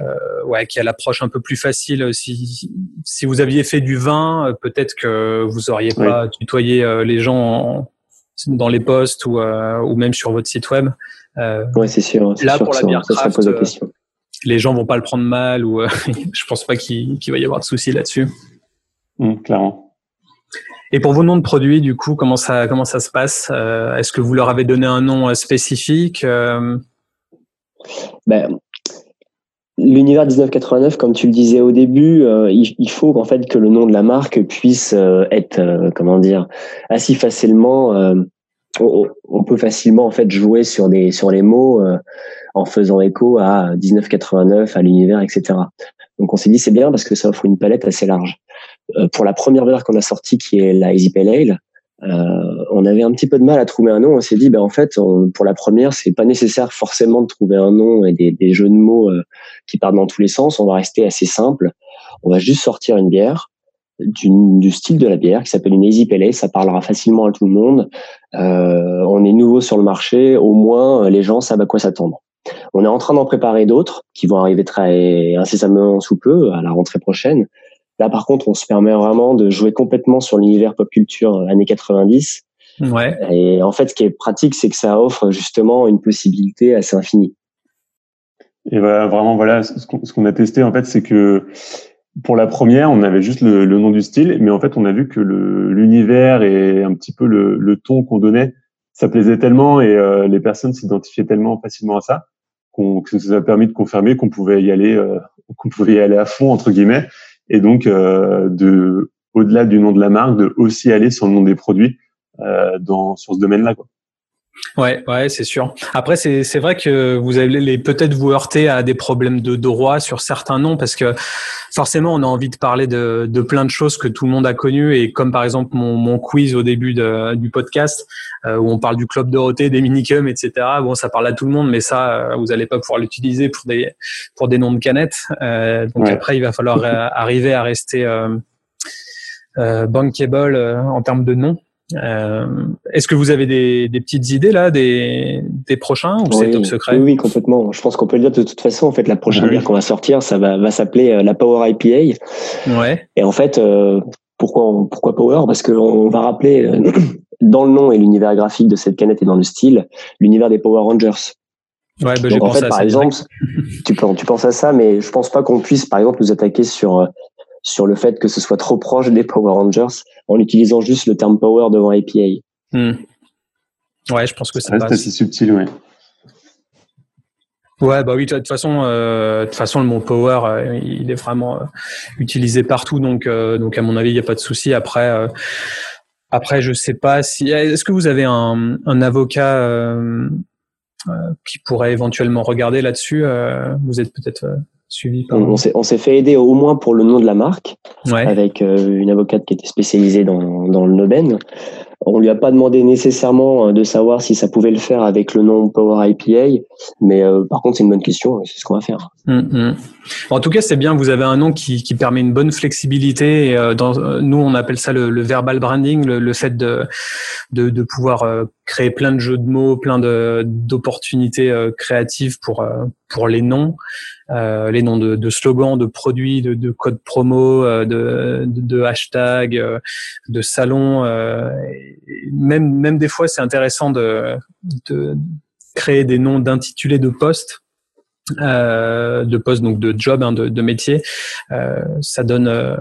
euh, ouais, qui a l'approche un peu plus facile. Si, si vous aviez fait du vin, peut-être que vous auriez pas tutoyé les gens dans les posts ou, ou même sur votre site web. ouais, c'est sûr. Là, sûr pour la bière craft, les gens vont pas le prendre mal ou je pense pas qu'il va y avoir de soucis là-dessus. Mmh, clairement. Et pour vos noms de produits, du coup, comment ça, comment ça se passe euh, Est-ce que vous leur avez donné un nom euh, spécifique euh? ben, L'univers 1989, comme tu le disais au début, il, faut qu'en fait que le nom de la marque puisse être, comment dire, assez facilement. On, on, peut facilement en fait jouer sur des sur les mots en faisant écho à 1989, à l'univers, etc. Donc on s'est dit c'est bien parce que ça offre une palette assez large. Euh, pour la première bière qu'on a sortie, qui est la Easy Pale Ale, euh, on avait un petit peu de mal à trouver un nom. On s'est dit, ben en fait, pour la première, c'est pas nécessaire forcément de trouver un nom et des, jeux de mots euh, qui partent dans tous les sens. On va rester assez simple. On va juste sortir une bière du style de la bière qui s'appelle une Easy Pale Ça parlera facilement à tout le monde. Euh, on est nouveau sur le marché. Au moins, les gens savent à quoi s'attendre. On est en train d'en préparer d'autres qui vont arriver très incessamment sous peu à la rentrée prochaine. Là, par contre, on se permet vraiment de jouer complètement sur l'univers pop culture euh, années 90. Ouais. Et en fait, ce qui est pratique, c'est que ça offre justement une possibilité assez infinie. Et voilà, vraiment, voilà, ce qu'on a testé, en fait, c'est que pour la première, on avait juste le, nom du style, mais en fait, on a vu que l'univers et un petit peu le, le ton qu'on donnait, ça plaisait tellement et euh, les personnes s'identifiaient tellement facilement à ça qu'on que ça nous a permis de confirmer qu'on pouvait y aller, euh, qu'on pouvait y aller à fond entre guillemets et donc euh, de au-delà du nom de la marque, de aussi aller sur le nom des produits euh, dans sur ce domaine-là. Ouais, ouais, c'est sûr. Après, c'est c'est vrai que vous allez peut-être vous heurter à des problèmes de droit sur certains noms parce que forcément, on a envie de parler de, de plein de choses que tout le monde a connues et comme par exemple mon, mon quiz au début de, du podcast euh, où on parle du club Dorothée, des minicums, etc. Bon, ça parle à tout le monde, mais ça, euh, vous allez pas pouvoir l'utiliser pour des pour des noms de canettes. Euh, donc après, il va falloir arriver à rester bankable en termes de noms. Euh, Est-ce que vous avez des, des, petites idées là, des, des prochains ou c'est top secret oui, oui, complètement. Je pense qu'on peut le dire de toute façon. En fait, la prochaine bière qu'on va sortir, ça va, va s'appeler euh, la Power IPA. Ouais. Et en fait, euh, pourquoi pourquoi Power? Parce qu'on va rappeler euh, dans le nom et l'univers graphique de cette canette et dans le style, l'univers des Power Rangers. Ouais, bah, Donc, en fait, par exemple, tu, tu penses à ça, mais je pense pas qu'on puisse, par exemple, nous attaquer sur sur le fait que ce soit trop proche des Power Rangers en utilisant juste le terme power devant APA. Hmm. Ouais, je pense que ça reste assez subtil, ouais. Ouais, bah oui, de toute façon, de toute façon, le mot power, il est vraiment utilisé partout, donc, donc à mon avis, il n'y a pas de souci. Après, après, je sais pas si. Est-ce que vous avez un, un avocat qui pourrait éventuellement regarder là-dessus Vous êtes peut-être suivi par... On, on s'est fait aider au moins pour le nom de la marque, avec une avocate qui était spécialisée dans, dans le domaine. On lui a pas demandé nécessairement euh, de savoir si ça pouvait le faire avec le nom Power IPA, mais euh, par contre c'est une bonne question, c'est ce qu'on va faire. Hum, hum. En tout cas, c'est bien. Vous avez un nom qui, qui permet une bonne flexibilité. Euh, dans, nous, on appelle ça le, le verbal branding, le, le, fait de, de, de pouvoir créer plein de jeux de mots, plein d'opportunités créatives pour pour les noms. Euh, les noms de, de, slogans, de produits, de, de codes promo, de, de, de hashtags, de salons même, même des fois, c'est intéressant de, de, créer des noms d'intitulés de postes. Euh, de postes donc de job hein, de, de, métier. Euh, ça donne euh,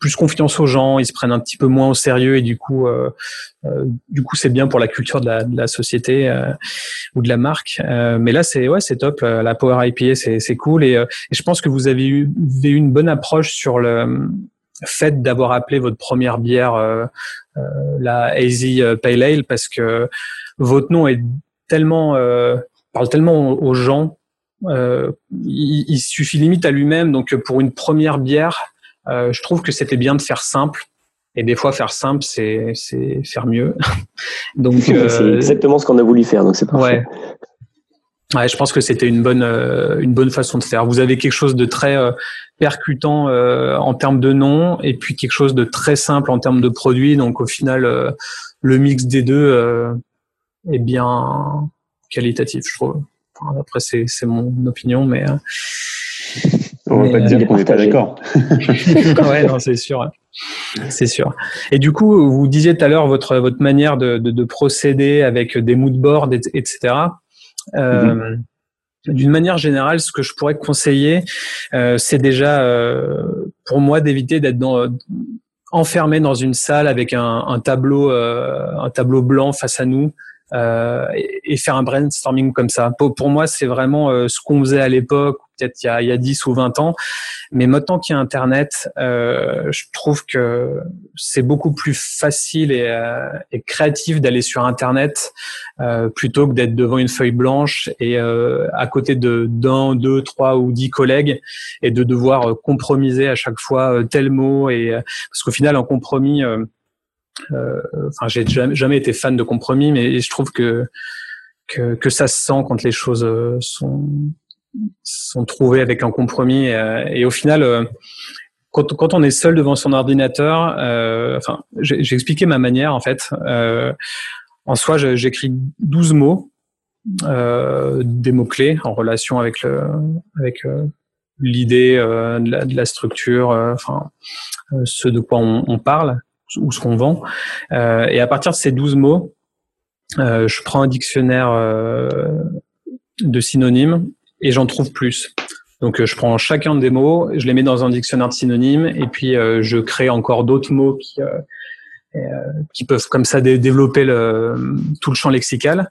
plus confiance aux gens ils se prennent un petit peu moins au sérieux et du coup euh, euh, du coup c'est bien pour la culture de la, de la société ou de la marque. Mais là c'est ouais c'est top. La Power IPA c'est c'est cool. Et, et, je pense que vous avez eu, avez eu une bonne approche sur le fait d'avoir appelé votre première bière euh, euh, la Easy euh, Pale Ale parce que votre nom est tellement parle tellement aux gens. Il, il, suffit limite à lui-même. Donc pour une première bière, je trouve que c'était bien de faire simple. Et des fois, faire simple, c'est c'est faire mieux. donc c'est exactement ce qu'on a voulu faire. Donc c'est parfait. Ouais. Ouais, je pense que c'était une bonne euh, une bonne façon de faire. Vous avez quelque chose de très euh, percutant euh, en termes de nom et puis quelque chose de très simple en termes de produit. Donc au final, le mix des deux est bien qualitatif, je trouve. après c'est c'est mon opinion, mais on va pas dire qu'on n'est pas d'accord. ouais, non, c'est sûr. C'est sûr. Et du coup, vous disiez tout à l'heure votre votre manière de, de, de procéder avec des moodboards, etc. Euh, mhm. D'une manière générale, ce que je pourrais conseiller, euh, c'est déjà euh, pour moi d'éviter d'être enfermé dans une salle avec un, tableau, un tableau blanc face à nous euh, et, faire un brainstorming comme ça. Pour, pour moi, c'est vraiment euh, ce qu'on faisait à l'époque, il y a, il y a 10 ou 20 ans. Mais maintenant qu'il y a Internet, euh, je trouve que c'est beaucoup plus facile et, euh, créatif d'aller sur Internet euh, plutôt que d'être devant une feuille blanche et à côté de d'un, deux, trois ou dix collègues et de devoir compromiser à chaque fois tel mot. Et parce qu'au final, un compromis enfin, j'ai jamais, été fan de compromis, mais je trouve que, que, que ça se sent quand les choses sont sont trouvées avec un compromis. Et, euh, au final, quand, quand, on est seul devant son ordinateur, euh, enfin, j'ai expliqué ma manière en fait. Euh, en soi, j'écris 12 mots, euh, des mots clés en relation avec le, avec l'idée de, la structure, enfin, ce de quoi on, on parle ou ce qu'on vend. Euh, et à partir de ces 12 mots, euh, je prends un dictionnaire euh, de synonymes et j'en trouve plus. Donc je prends chacun des mots, je les mets dans un dictionnaire de synonymes et puis je crée encore d'autres mots qui, qui peuvent comme ça développer le, tout le champ lexical.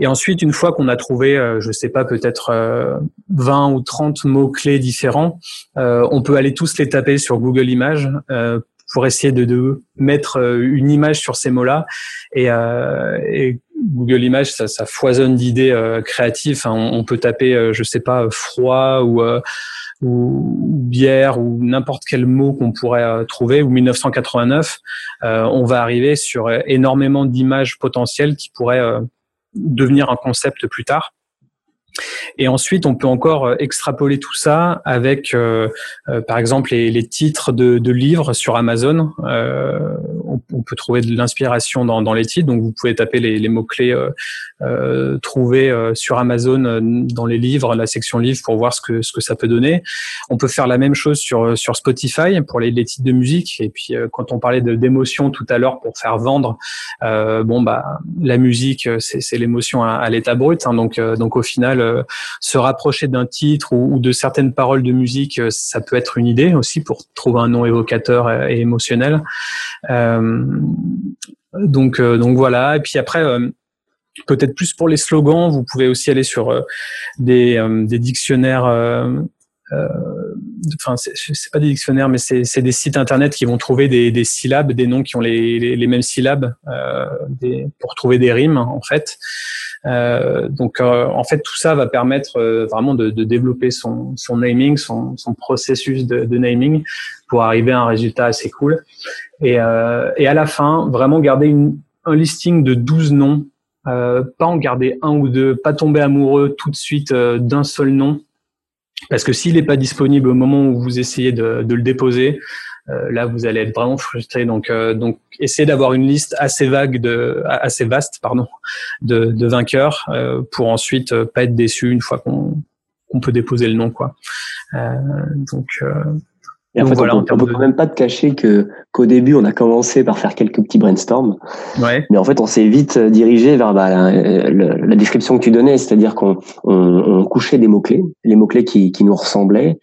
Et ensuite, une fois qu'on a trouvé, je sais pas, peut-être 20 ou 30 mots-clés différents, on peut aller tous les taper sur Google Images pour essayer de, de, mettre euh, une image sur ces mots-là. Et, euh, et, Google Images, ça, foisonne d'idées euh, créatives. On, peut taper, euh, je sais pas, froid ou, euh, bière ou n'importe quel mot qu'on pourrait trouver ou 1989. on va arriver sur énormément d'images potentielles qui pourraient devenir un concept plus tard. Et ensuite, on peut encore euh, extrapoler tout ça avec, euh, euh, par exemple, les, titres de, livres sur Amazon. Euh, on, on, peut trouver de l'inspiration dans, dans, les titres. Donc, vous pouvez taper les, les mots-clés euh, trouvés sur Amazon dans les livres, la section livres, pour voir ce que, ce que ça peut donner. On peut faire la même chose sur, sur Spotify pour les, les titres de musique. Et puis, quand on parlait d'émotion tout à l'heure pour faire vendre, bon, bah, la musique, c'est l'émotion à, à l'état brut. Hein, donc, donc, au final, euh, se rapprocher d'un titre ou, de certaines paroles de musique, euh, ça peut être une idée aussi pour trouver un nom évocateur et, émotionnel. Euh, donc, donc voilà. Et puis après, peut-être plus pour les slogans, vous pouvez aussi aller sur des, des, dictionnaires euh, enfin c'est pas des dictionnaires, mais c'est des sites internet qui vont trouver des, syllabes, des noms qui ont les, mêmes syllabes euh, pour trouver des rimes en fait. Euh, donc euh, en fait tout ça va permettre euh, vraiment de, développer son, naming, son, processus de, naming pour arriver à un résultat assez cool. Et, à la fin, vraiment garder un listing de 12 noms, pas en garder un ou deux, pas tomber amoureux tout de suite d'un seul nom parce que s'il n'est pas disponible au moment où vous essayez de, de le déposer, euh, là vous allez être vraiment frustré. Donc, euh, donc essayez d'avoir une liste assez vague, de, assez vaste, pardon, de, de vainqueurs euh, pour ensuite euh, pas être déçu une fois qu'on peut déposer le nom, quoi. Euh, donc et en fait, on, ne peut même pas te cacher que qu'au début, on a commencé par faire quelques petits brainstorms. Ouais. Mais en fait, on s'est vite dirigé vers bah, la, la, description que tu donnais, c'est-à-dire qu'on on, on, couchait des mots-clés, les mots-clés qui, qui nous ressemblaient.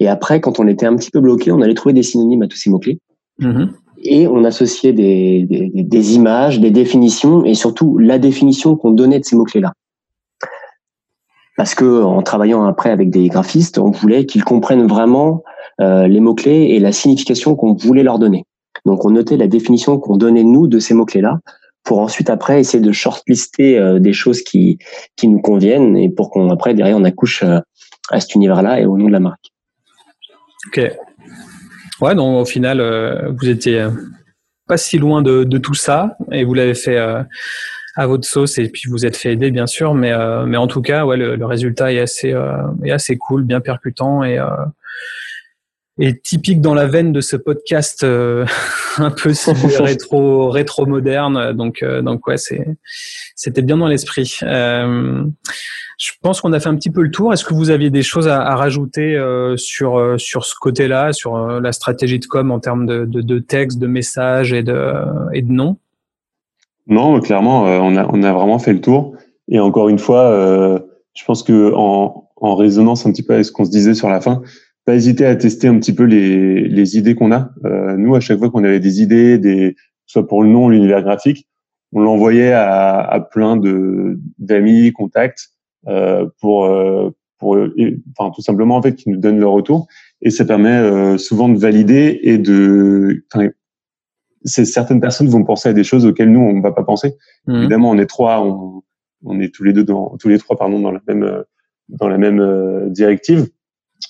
Et après, quand on était un petit peu bloqué, on allait trouver des synonymes à tous ces mots-clés. Mm-hmm. Et on associait des, des, des, images, des définitions, et surtout la définition qu'on donnait de ces mots-clés-là. Parce que en travaillant après avec des graphistes, on voulait qu'ils comprennent vraiment euh, les mots-clés et la signification qu'on voulait leur donner. Donc on notait la définition qu'on donnait nous de ces mots-clés-là pour ensuite après essayer de shortlister euh, des choses qui qui nous conviennent et pour qu'on après derrière on accouche euh, à cet univers-là et au nom de la marque. Ok. Ouais, donc au final vous étiez pas si loin de tout ça et vous l'avez fait à votre sauce et puis vous êtes fait aider bien sûr, mais mais en tout cas ouais le, le résultat est assez est assez cool, bien percutant et et typique dans la veine de ce podcast euh, un peu rétro rétro moderne. Donc euh, donc ouais c'est c'était bien dans l'esprit. Euh, je pense qu'on a fait un petit peu le tour. Est-ce que vous aviez des choses à, à rajouter euh, sur euh, sur ce côté-là sur la stratégie de com en termes de, de, de texte de messages et de et de noms? Non clairement on a on a vraiment fait le tour et encore une fois je pense que en en résonance un petit peu avec ce qu'on se disait sur la fin pas hésiter à tester un petit peu les, les idées qu'on a. Euh, nous, à chaque fois qu'on avait des idées, des, soit pour le nom, l'univers graphique, on l'envoyait à, plein de d'amis, contacts, euh, pour euh, pour, enfin tout simplement en fait, qui nous donnent leur retour. Et ça permet euh, souvent de valider et de. Certaines personnes vont penser à des choses auxquelles nous on va pas penser. Mmh. Évidemment, on est trois, on, on est tous les deux dans tous les trois pardon dans la même dans la même euh, directive.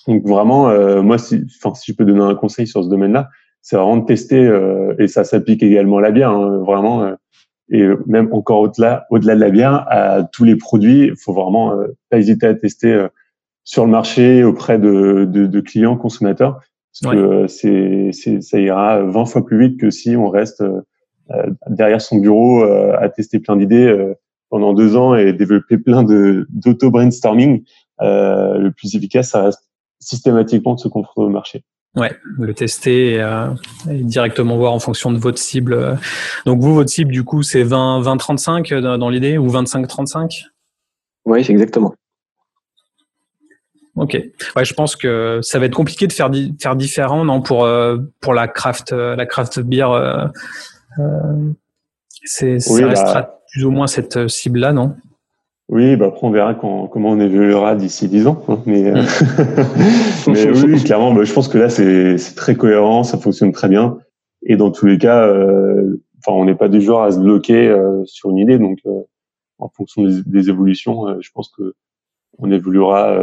Donc vraiment, euh, moi, si, enfin, si je peux donner un conseil sur ce domaine-là, c'est vraiment de tester, euh, et ça s'applique également à la bière, hein, vraiment, euh, et même encore au-delà, au-delà de la bière, à tous les produits, il faut vraiment pas hésiter à tester sur le marché auprès de, de, de clients, consommateurs, parce que c'est, c'est, ça ira 20 fois plus vite que si on reste derrière son bureau à tester plein d'idées pendant deux ans et développer plein de d'auto brainstorming. le plus efficace, ça reste systématiquement de se confronter au marché. Ouais, le tester euh, et, directement voir en fonction de votre cible. Donc vous, votre cible, du coup, c'est 20-35 euh, dans l'idée ou 25-35 Oui, c'est exactement. Ok. Ouais, je pense que ça va être compliqué de faire, faire différent, non, pour, euh, pour la craft, la craft beer. c'est, ça bah restera plus ou moins cette cible-là, non? Oui, bah après on verra quand, comment on évoluera d'ici dix ans. Hein, mais, euh, mais oui, clairement, bah, je pense que là c'est très cohérent, ça fonctionne très bien. Et dans tous les cas, euh, enfin, on n'est pas du genre à se bloquer euh, sur une idée. Donc, euh, en fonction des, des évolutions, euh, je pense que on évoluera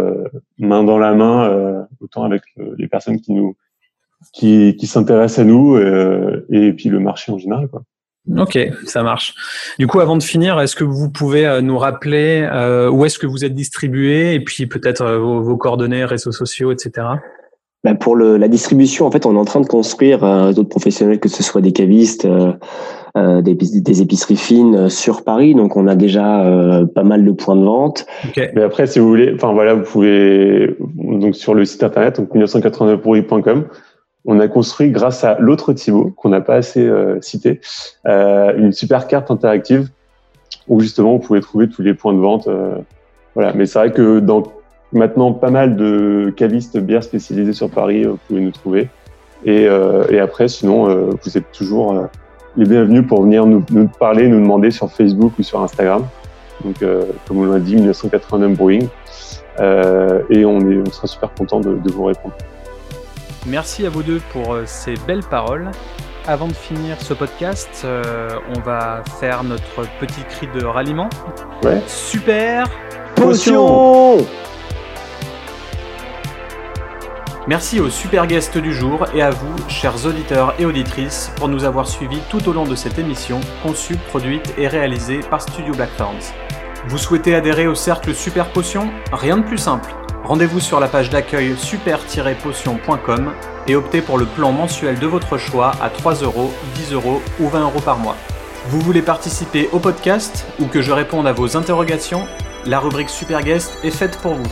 main dans la main, autant avec les personnes qui nous qui, qui s'intéressent à nous et puis le marché en général. Quoi. Ok, ça marche. Du coup, avant de finir, est-ce que vous pouvez euh, nous rappeler euh, où est-ce que vous êtes distribué et puis peut-être euh, vos, coordonnées, réseaux sociaux, etc. Ben pour le, la distribution, en fait, on est en train de construire euh, d'autres professionnels, que ce soit des cavistes, euh, des, des, épiceries fines sur Paris. Donc, on a déjà pas mal de points de vente. Okay. Mais après, si vous voulez, enfin voilà, vous pouvez donc sur le site internet donc 1989pourri.com on a construit grâce à l'autre Thibaut qu'on n'a pas assez euh, cité euh, une super carte interactive où justement vous pouvez trouver tous les points de vente. Euh, voilà, mais c'est vrai que dans maintenant pas mal de cavistes bières spécialisés sur Paris, vous pouvez nous trouver. Et, et après, sinon, vous êtes toujours les bienvenus pour venir nous, nous, parler, nous demander sur Facebook ou sur Instagram. Donc, comme on l'a dit, 1989 Boeing. et on, est, on sera super content de, de vous répondre. Merci à vous deux pour ces belles paroles. Avant de finir ce podcast, on va faire notre petit cri de ralliement. Ouais. Super Potion Merci aux super guests du jour et à vous, chers auditeurs et auditrices, pour nous avoir suivis tout au long de cette émission, conçue, produite et réalisée par Studio Blackthorns. Vous souhaitez adhérer au cercle Super Potion? Rien de plus simple. Rendez-vous sur la page d'accueil super-potion.com et optez pour le plan mensuel de votre choix à 3 euros, 10 euros ou 20 euros par mois. Vous voulez participer au podcast ou que je réponde à vos interrogations? La rubrique Super Guest est faite pour vous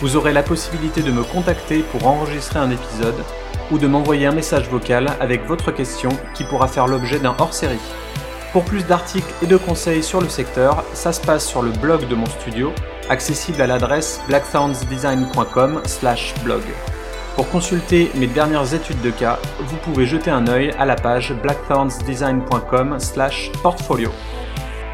vous aurez la possibilité de me contacter pour enregistrer un épisode ou de m'envoyer un message vocal avec votre question qui pourra faire l'objet d'un hors-série. Pour plus d'articles et de conseils sur le secteur, ça se passe sur le blog de mon studio, accessible à l'adresse blackthornsdesign.com/blog. Pour consulter mes dernières études de cas, vous pouvez jeter un œil à la page blackthornsdesign.com/portfolio.